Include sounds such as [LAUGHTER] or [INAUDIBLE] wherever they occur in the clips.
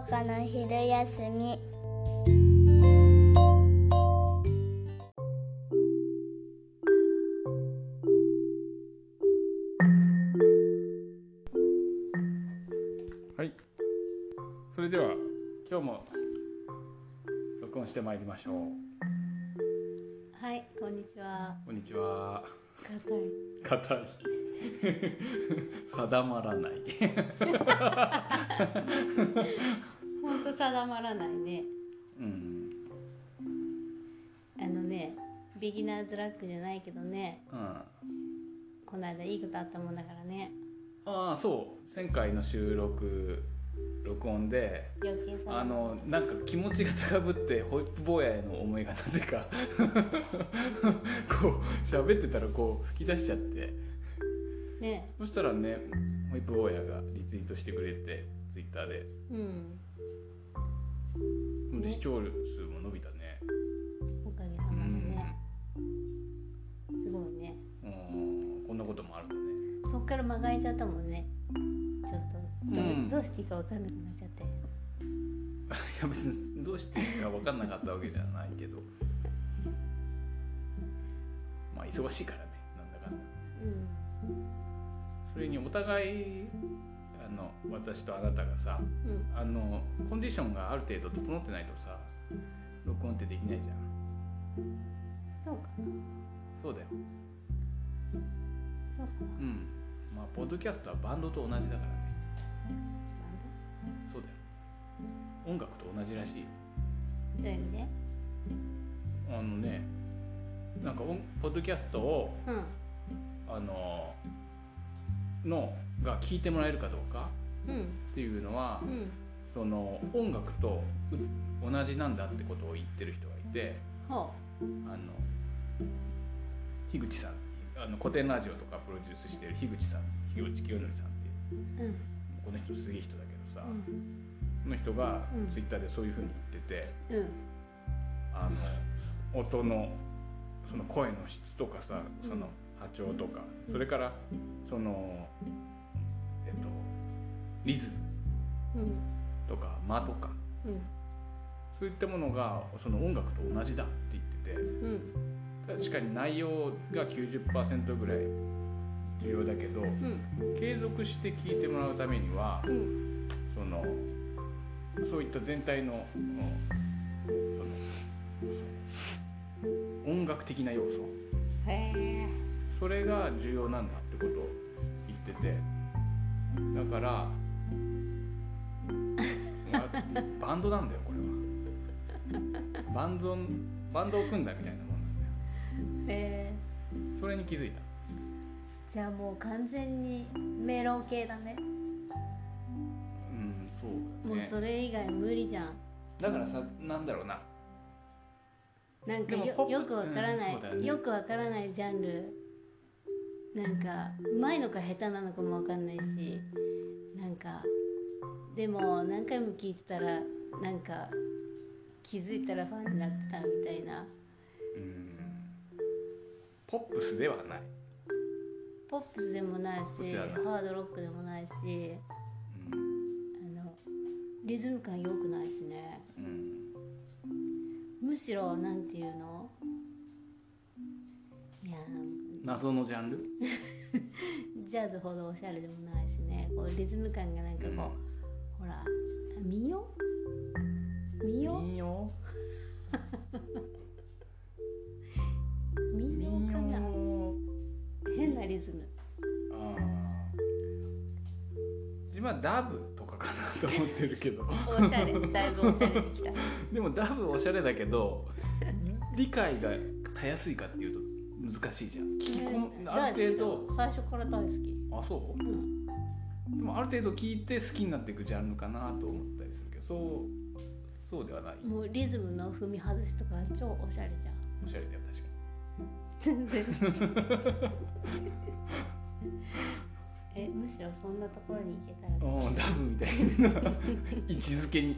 ばかな昼休み。はい。それでは今日も録音してまいりましょう。はい、こんにちは。こんにちは。硬い。硬い [LAUGHS] 定まらない [LAUGHS] 本当定まらないね。うんあのね、ビギナーズラックじゃないけどね、うんあこの間いいことあったもんだからね。あそう前回の収録録音で。あのなんか気持ちが高ぶってホイップ坊やへの思いがなぜか [LAUGHS] こう喋ってたらこう吹き出しちゃってね、そしたらねホイップ坊やがリツイートしてくれてツイッターで。うん、でね。視聴数も伸びたね。おかげさうまでん。ね。すごいね。うん。こんなこともあるのね。そっから間が空いちゃったもんね。ちょっと。どう,、うん。どうしていいかわかんなくなっちゃって。[LAUGHS] いや別にどうしていいか分かんなかったわけじゃないけど。[LAUGHS] まあ忙しいからね。なんだかんだ。うん、それにお互いあの私とあなたがさうん、あのコンディションがある程度整ってないとさ録音ってできないじゃん。そうかな。そうだよ。そうかな。うん。まあポッドキャストはバンドと同じだからね。そうだよ。音楽と同じらしい。どういう意味で？あのねなんか音ポッドキャストをうん、あののが聞いてもらえるかどうかうん、っていうのは、うん。その音楽とう同じなんだってことを言ってる人がいてほあの樋口さんあの古典ラジオとかプロデュースしてる樋口さん樋口清則さんっていうう。うん、この人すげえ人だけどさ、うん、この人がうんツイッターでそういうふうに言ってて、うん。あの音のその声の質とかさその波長とか、それからそのえっとリズムうん、とか間とかうん、そういったものがその音楽と同じだって言ってうん、て確かに内容が90%ぐらい重要だけどうん、継続して聴いてもらうためにはうん、そのそういった全体のうんその音楽的な要素。それが重要なんだってことを言っててだからまバンドなんだよこれはバンドバンドを組んだみたいなもんなんだよへえ。それに気づいたじゃあもう完全にメロン系だね。うんそうもうだねそれ以外無理じゃん。だからさなんだろうななんかよよくわからない、うんねよくわからないジャンル。なんかうまいのか下手なのかもわかんないし、なんかでも何回も聞いてたらなんか気づいたらファンになってたみたいな。うん。ポップスではない、ポップスでもないし、ハードロックでもないし、うんあのリズム感良くないしね。うん、むしろなんていうの？いや謎のジャンル？ジャズほどおしゃれでもないしね。こうリズム感がなんかこう、ほら民謡民謡民謡民謡かな。謡変なリズム。あー。自分はダブとかかなと思ってるけど。おしゃれ。だいぶおしゃれにきた。[LAUGHS] でもダブおしゃれだけど [LAUGHS] 理解がたやすいかっていうと難しいじゃん。聞き込むある程度。最初から大好き。あそう？うん。でもある程度聞いて好きになっていくジャンルかなと思ったりするけどそうそうではない。もうリズムの踏み外しとか超おしゃれじゃん。おしゃれだよ確か全然。[LAUGHS] えむしろそんなところに行けたらにさおダブみたいな。[LAUGHS] 位置づけに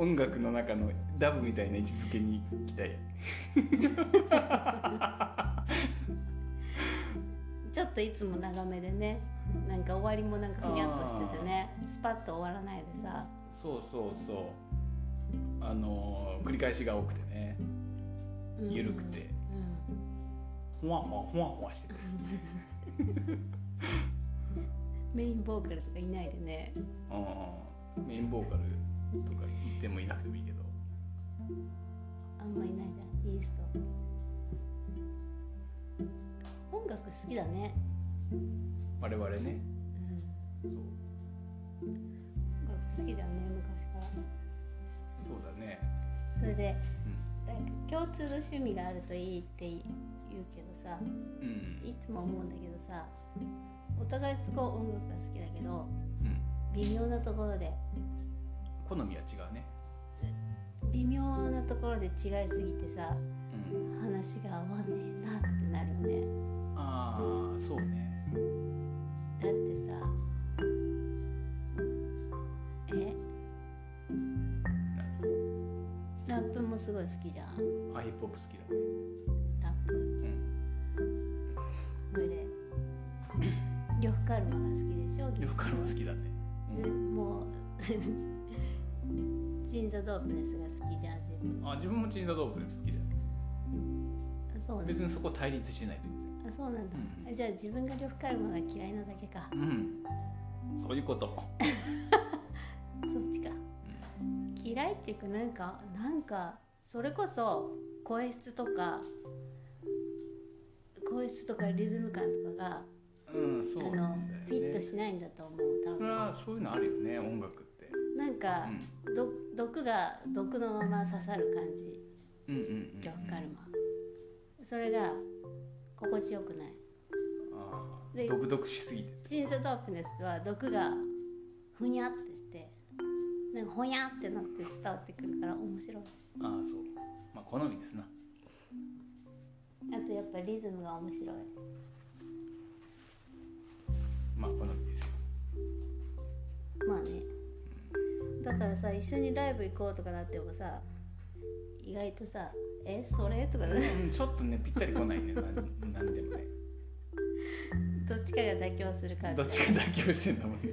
音楽の中のダブみたいな位置づけに行きたい。[LAUGHS] ちょっといつも長めでねなんか終わりもなんかふにゃっとしててねスパッと終わらないでさ。そうそうそう。あのー繰り返しが多くてね。うん。緩くて。うん。ほわほわほわほわしてて。[LAUGHS] メインボーカルとかいないでね。うんメインボーカルとか言ってもいなくてもいいけど。あんまいないじゃんイースト。音楽好きだね。我々ね。うん。そう。音楽好きだよね昔から。そうだね。それで共通の趣味があるといいって言うけどさうんうん。いつも思うんだけどさお互いすごい音楽が好きだけどうん。微妙なところで好みは違うね。微妙なところで違いすぎてさうん。話が合わねえなってなるよね。ああそうね。だってさえ？ラップもすごい好きじゃん。あヒップホップ好きだね。ラップ？うん。それで [COUGHS] 呂布カルマが好きでしょ？呂布カルマ好きだね。でもう [LAUGHS] ジンザドープネスが好きじゃん自分。あ自分もチンザドープ好きだよ。あそうなんだ。別にそこ対立してない。全あそうなんだ、うん。あじゃあ自分が呂布カルマが嫌いなだけか。然うん。そういうこと。[LAUGHS] そっちか。嫌いっていうかなんかなんかそれこそ声質とか声質とかリズム感とかがうんそうあのなんだよね。フィットしないんだと思う多分。それはそういうのあるよね音楽ってなんか、ど毒が毒のまま刺さる感じ。うんうんうんうん。呂布カルマそれが心地よくない。ああで独々しすぎて。チーズドープネスは毒がふにゃってしてなんかほにゃってなって伝わってくるから面白い。ああそう。まあ好みですな。あとやっぱリズムが面白い。まあ好みですよ。まあねだからさ一緒にライブ行こうとかなってもさ意外とさ「えそれ?」とかねうんちょっとねぴったり来ないね。な [LAUGHS] んなんでもねどっちかが妥協する感じどっちが妥協してんだもんね。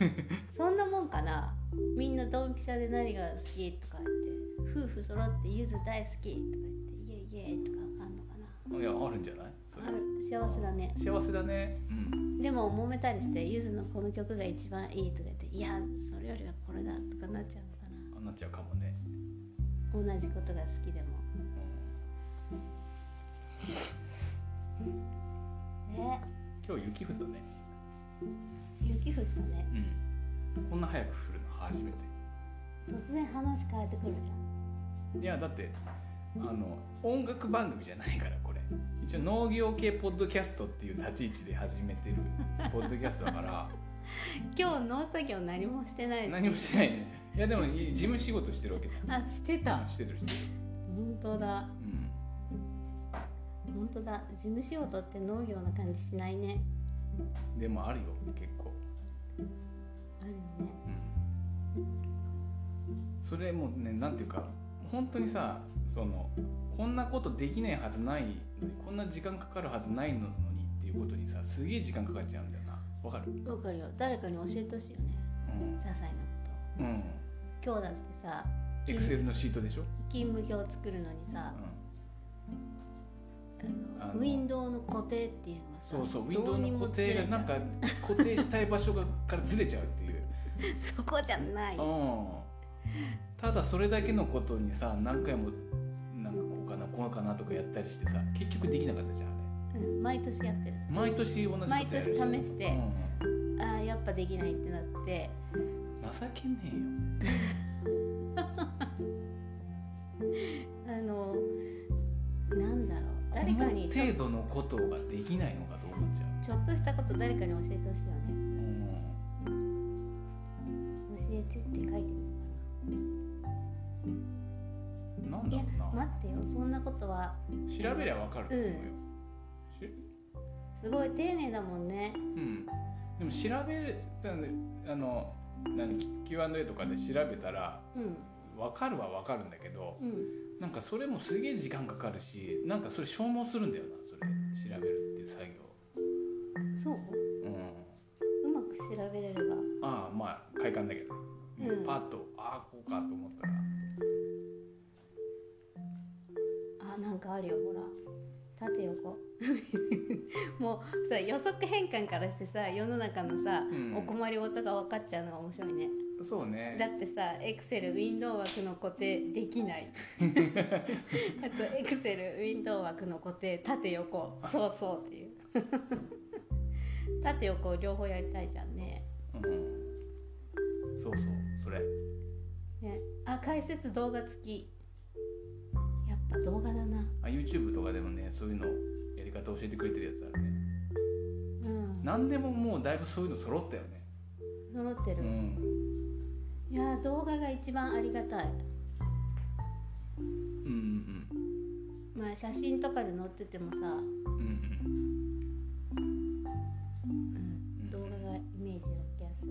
[LAUGHS] [LAUGHS] そんなもんかな。みんなドンピシャで何が好きとか言って夫婦揃ってゆず大好きとか言ってイエイイエイとかいやあるんじゃない？ある。幸せだね。幸せだね。うん。でも揉めたりしてゆずのこの曲が一番いいとか言っていやそれよりはこれだとかなっちゃうのかあなっちゃうかもね、な同じことが好きでも。ね。今日雪降ったね。雪降ったね。うん。こんな早く降るの初めて。突然話変えてくるじいやだってあの音楽番組じゃないからこれ。一応農業系ポッドキャストっていう立ち位置で始めてる [LAUGHS] ポッドキャストだから。今日農作業何もしてないし何もしてないね。いやでもい事務仕事してるわけじゃん。あしてた。うんしてるしてる。本当だ。うん。本当だ。事務仕事って農業な感じしないね。でもあるよ結構。あるよね。うん。それもねなんていうか本当にさそのこんなことできないはずないのにこんな時間かかるはずないのにっていうことにさすげえ時間かかっちゃうんだよな。わかる？わかるよ。誰かに教えてほしいよね。些細なこと。うん。うん今日だってさエクセルのシートでしょ、勤務表作るのにさあのあの。ウィンドウの固定っていうのがさそうそうウィンドウの固定がなんか固定したい場所がからずれちゃうっていう、[LAUGHS] そこじゃない。うん、ただそれだけのことにさ何回もなんかこうかなこうかなとかやったりしてさ結局できなかったじゃんあうん毎年やってる。れ毎年同じことやる毎年試してうんあーやっぱできないってなって。情けね [LAUGHS] あのなんだろう。え誰よかに程度のことができないのかと思っちゃう。ちょっとしたこと誰かに教えてほしいよね。うん。教えてって書いてみだろうな。待ってよ。そんなことは。調べりゃわかると思うよ、し？すごい丁寧だもんね。うん、でも調べるあの何 Q&A とかで調べたらうん。分かるは分かるんだけどうん。なんかそれもすげえ時間かかるしなんかそれ消耗するんだよなそれ調べるっていう作業。そう？うん。うまく調べれれば。ああまあ快感だけど、うん。パッとよほら。縦横。[LAUGHS] もうさ予測変換からしてさ世の中のさ、うん。お困りごとが分かっちゃうのが面白いね。そうね。だってさエクセルウィンドウ枠の固定できない。[LAUGHS] あとエクセルウィンドウ枠の固定縦横。そうそうっていう。[LAUGHS] 縦横両方やりたいじゃんね。うん。そうそうそれ。ね。あ解説動画付きやっぱ動画だな。あ YouTube とかでもねそういうのやり方教えてくれてるやつあるね。うん。何でももうだいぶそういうの揃ったよね。揃ってる、うん。いやー動画が一番ありがたい。うんうんまあ写真とかで載っててもさ、うんうんうん、動画がイメージ湧きやすい。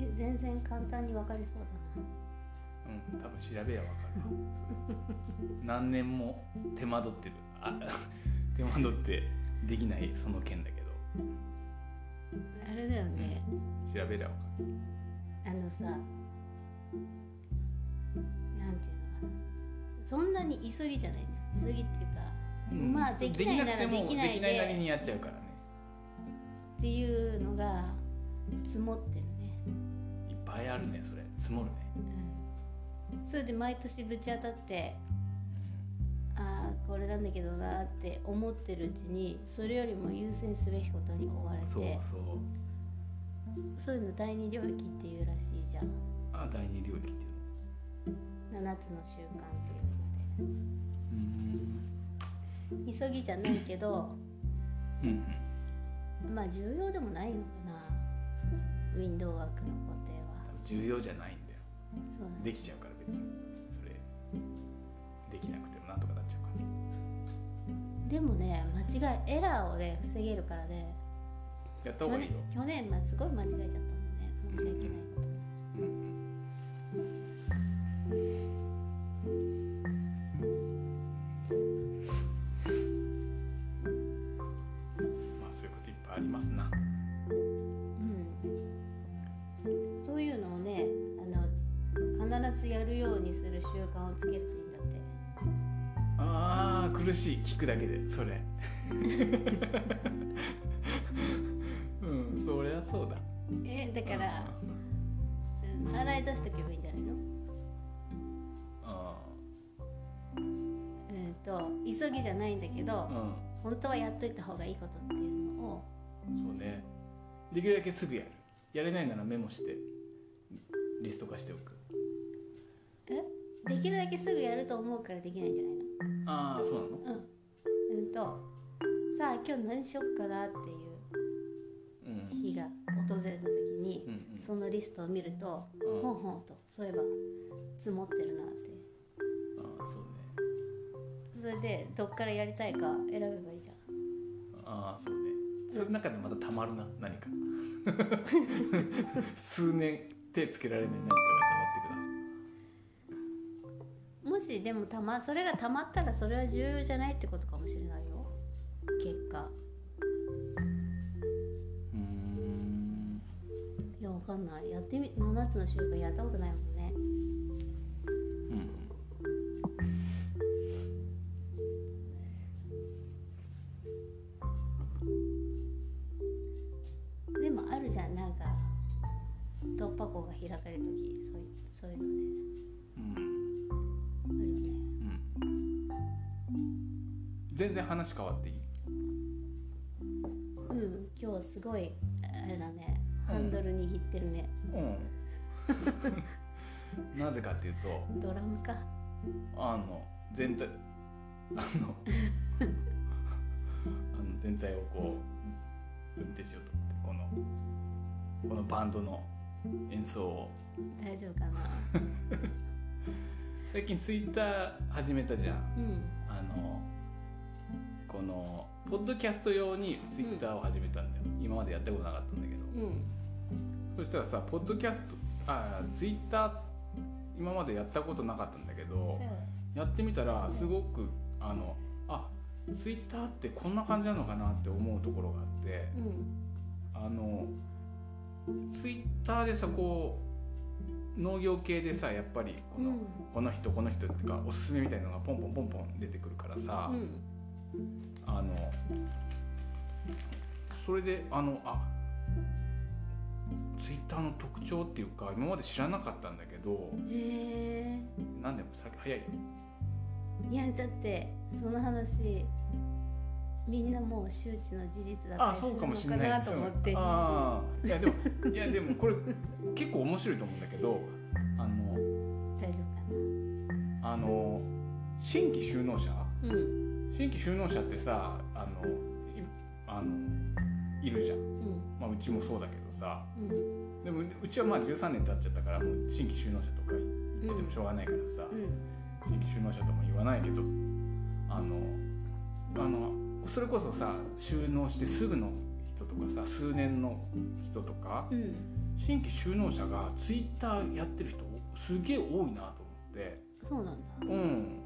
え全然簡単に分かりそううん多分調べりゃわかる何年も手間取ってる。あ [LAUGHS] 手間取ってできないその件だけど。あれだよね、調べりゃわかる。あのさなんていうのかな。そんなに急ぎじゃないね急ぎっていうか、うん。まあできないならでもきないで。きないなりでにやっちゃうからね。っていうのが積もってるね、いっぱいあるねそれ。積もるね。うん、それで毎年ぶち当たってああこれなんだけどなって思ってるうちにそれよりも優先すべきことに追われてそうそう。そういうの第二領域っていうらしいじゃん。あ第二領域っていうの。7つの習慣っていううん。ので急ぎじゃないけどうんうん。まあ重要でもないのかな。ウィンドウワークの工程は。重要じゃないんだよ。できちゃうから別にそれできなくてもなんとかなっちゃうか。らでもね間違いエラーをね防げるからね。去年やった方がいいよ。去年、まあ、すごい間違えちゃったもんね。申し訳ないことねうんから、うん洗い出しとけばいいんじゃないの？あえっ、と急ぎじゃないんだけど、ーうん。本当はやっといた方がいいことっていうのを。そうね。できるだけすぐやる。やれないならメモしてリスト化しておく。え？できるだけすぐやると思うからできないんじゃないの？ああそうなの？うん。うんとさあ今日何しよっかなっていうそのリストを見るとうん。ほんほんとそういえば積もってるなって。ああそうね。それでどっからやりたいか選べばいいじゃん。ああそうね。その中でまたたまるな何か。[LAUGHS] 数年手つけられない何かがたまってもしでもたまそれがたまったらそれは重要じゃないってことかもしれないよ。結果かんない。やってみ7つの習慣やったことないもんね。うん。でもあるじゃん。なんか突破口が開かれる時そういうそういうのね。うん。あるよね。うん。全然話変わっていい？うん。今日すごいあれだね。うんハンドル握ってるね、うん。なぜかっていうとドラムか。あの全体あのあの全体をこう運転しようと思ってこのこのバンドの演奏を。大丈夫かな。[LAUGHS] 最近ツイッター始めたじゃん。うん。あのこのポッドキャスト用にツイッターを始めたんだよ、今までやったことなかったんだけど、うんそしたらさポッドキャストあツイッター今までやったことなかったんだけど、やってみたらすごくあのあツイッターってこんな感じなのかなって思うところがあってうん。あのツイッターでさこ農業系でさやっぱりこの,、うん。この人この人っていうかおすすめみたいなのがポンポンポンポン出てくるからさ、うん。あのそれであのあツイッターの特徴っていうか今まで知らなかったんだけどへえ何でも先早いよ。いやだってその話みんなもう周知の事実だったりあそうかもしするれないのかなと思って。ああいやでもいやでもこれ結構面白いと思うんだけどあの大丈夫かあの新規就農者？なうん。新規就農者ってさあのいあのいるじゃん、うん。まあ、うちもそうだけどさ。うん。でもうちはまあ13年経っちゃったからもう新規就農者とか言ってもしょうがないからさ、うん。新規就農者とも言わないけどあのあのそれこそさ就農してすぐの人とかさ数年の人とかうん。新規就農者がツイッターやってる人すげえ多いなと思って。そうなんだ。うん。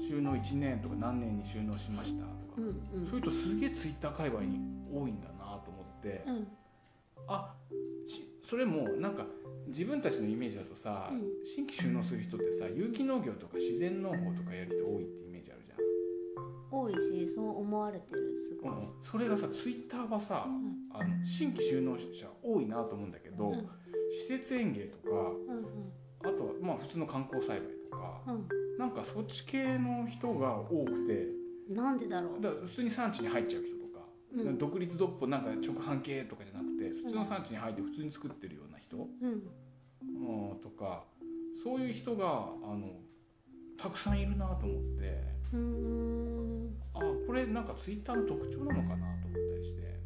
就農1年とか何年に就農しましたとか、うんうん。そういう人すげえツイッター界隈に多いんだなと思って、うんあしそれもなんか自分たちのイメージだとさ、うん。新規就農する人ってさ有機農業とか自然農法とかやる人多いってイメージあるじ多いしそう思われてるすゃん、ごい。うん、それがさツイッターはさ、ん。あの新規就農者多いなと思うんだけど、うん。施設園芸とかうんあとはまあ普通の観光栽培とかうん。なんかそっち系の人が多くてうんなんでだろう。だ普通に産地に入っちゃう人うん。独立独歩なんか直販系とかじゃなくて普通の産地に入って普通に作ってるような人、うん。うん、とかそういう人があのたくさんいるなと思って。うーん。あこれなんかツイッターの特徴なのかなと思ったりして。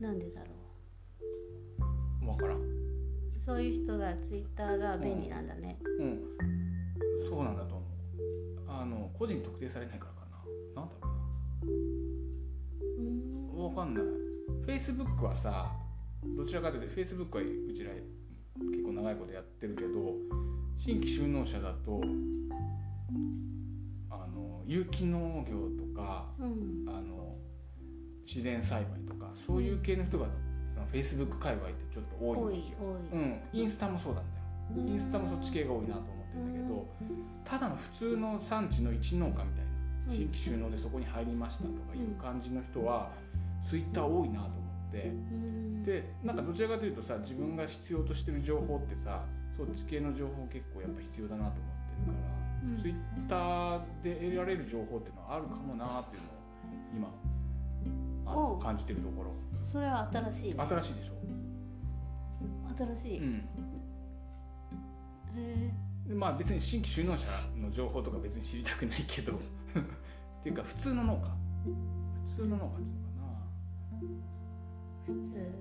なんでだろ分からん、うそういう人がツイッターが便利なんだね。うん、そうなんだと思う。あの個人特定されないからかな。なんだろうーんうな分かんない。Facebook はさどちらかというと Facebook はうちら結構長いことやってるけど新規就農者だとあの有機農業とかうん。あの自然栽培とかそういう系の人がその Facebook 界隈ってちょっと多い気がするうん、インスタもそうなんだよ。インスタもそっち系が多いなと思ってるんだけどただの普通の産地の一農家みたいなうん。新規就農でそこに入りましたとかいう感じの人は Twitter 多いなと思って。うん。でなんかどちらかというとさ自分が必要としてる情報ってさそっち系の情報結構やっぱ必要だなと思ってるから、うん。Twitter で得られる情報っていうのはあるかもなっていうのを今感じてるところ。それは新しいね。新しいでしょ、新しい、へうん。え。でまあ別に新規就農者の情報とか別に知りたくないけど。[LAUGHS] っていうか普通の農家。普通の農家っていうのか普通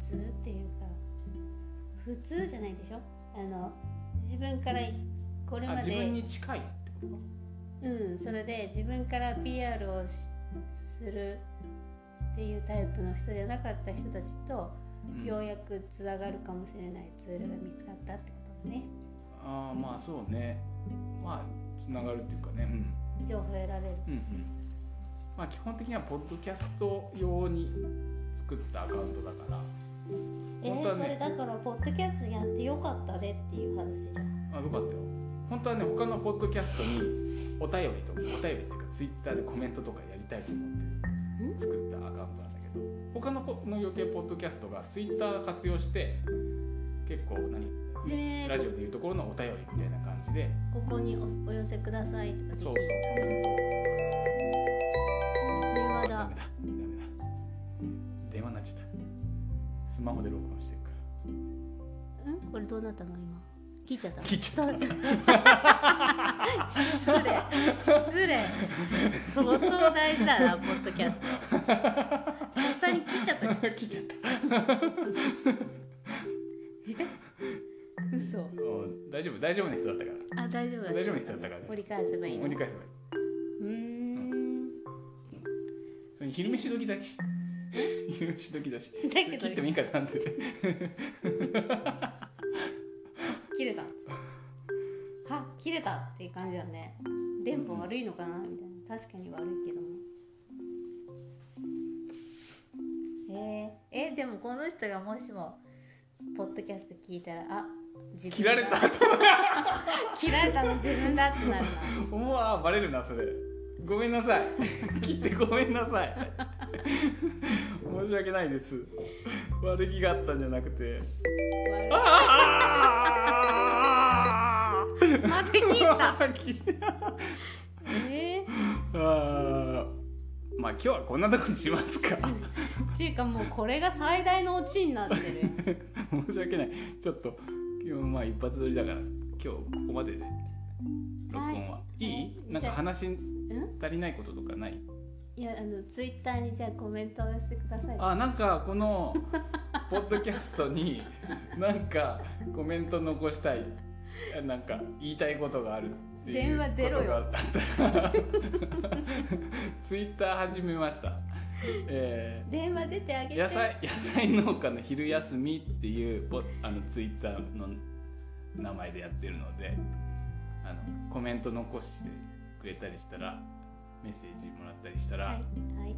普通っていうか普通じゃないでしょ？あの自分からこれまで自分に近いってこと？かうんそれで自分から PR をしするっていうタイプの人じゃなかった人たちとうん。ようやくつながるかもしれないツールが見つかったってことだね。ああまあそうね。まあつながるっていうかね。うん。情報得られる。うんうんまあ基本的にはポッドキャスト用に作ったアカウントだから。えーねそれだからポッドキャストやってよかったねっていう話じゃん。あよかったよ。本当はね他のポッドキャストにお便りとかお便りっていうかツイッターでコメントとかやりたいと思って作ったアカウントなんだけど他のポ農業系ポッドキャストがツイッター活用して結構何ラジオでいうところのお便りみたいな感じで。ここにおお寄せくださいとかできる。そうそうダメだ。ダメだ。電話になっちゃった。スマホで録音してるから。うん？これどうなったの？今。切っちゃった？切っちゃった。失礼。失礼。相当大事だなポッドキャスト。実際に切っちゃった。ね切っちゃった。嘘。お大丈夫。大丈夫な人だったから。あ大丈夫。だ大丈夫な人だったからね。折り返せばいいの。折り返せばいうーん昼飯時だし昼飯時だし。だけど。切ってもいいかなって。て [LAUGHS] 切れた。は切れたっていう感じだね。電波悪いのかなみたいな。確かに悪いけども。えー、えでもこの人がもしもポッドキャスト聞いたらあ自分だ。切られた。[LAUGHS] 切られたの自分だってなるな。思わバレるなそれごめんなさい。切ってごめんなさい。申し訳ないです。悪気があったんじゃなくて。あまた切った。[LAUGHS] えあー。まあ今日はこんなとこにしますか。ー、っていうかもうこれが最大のオチになってる。申し訳ない。ちょっと今日まあ一発撮りだから今日ここまでで。録音は、はい。い、い？なんか話うん足りないこととかない？いやあのツイッターにじゃあコメントを寄せてください。あなんかこの [LAUGHS] ポッドキャストになんかコメント残したい。なんか言いたいことがあるっていう電話出ろよ。ツイッター始めました、え電話出てあげー、て。野菜野菜農家の昼休みっていうポあのツイッターの名前でやってるのであのコメント残してくれたりしたらメッセージもらったりしたらはいはい。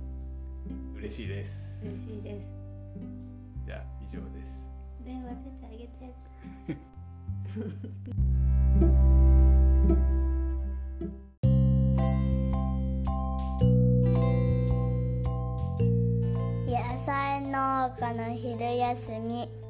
嬉しいです、嬉しいです。じゃあ以上です。電話出てあげて。[LAUGHS] 野菜農家の昼休み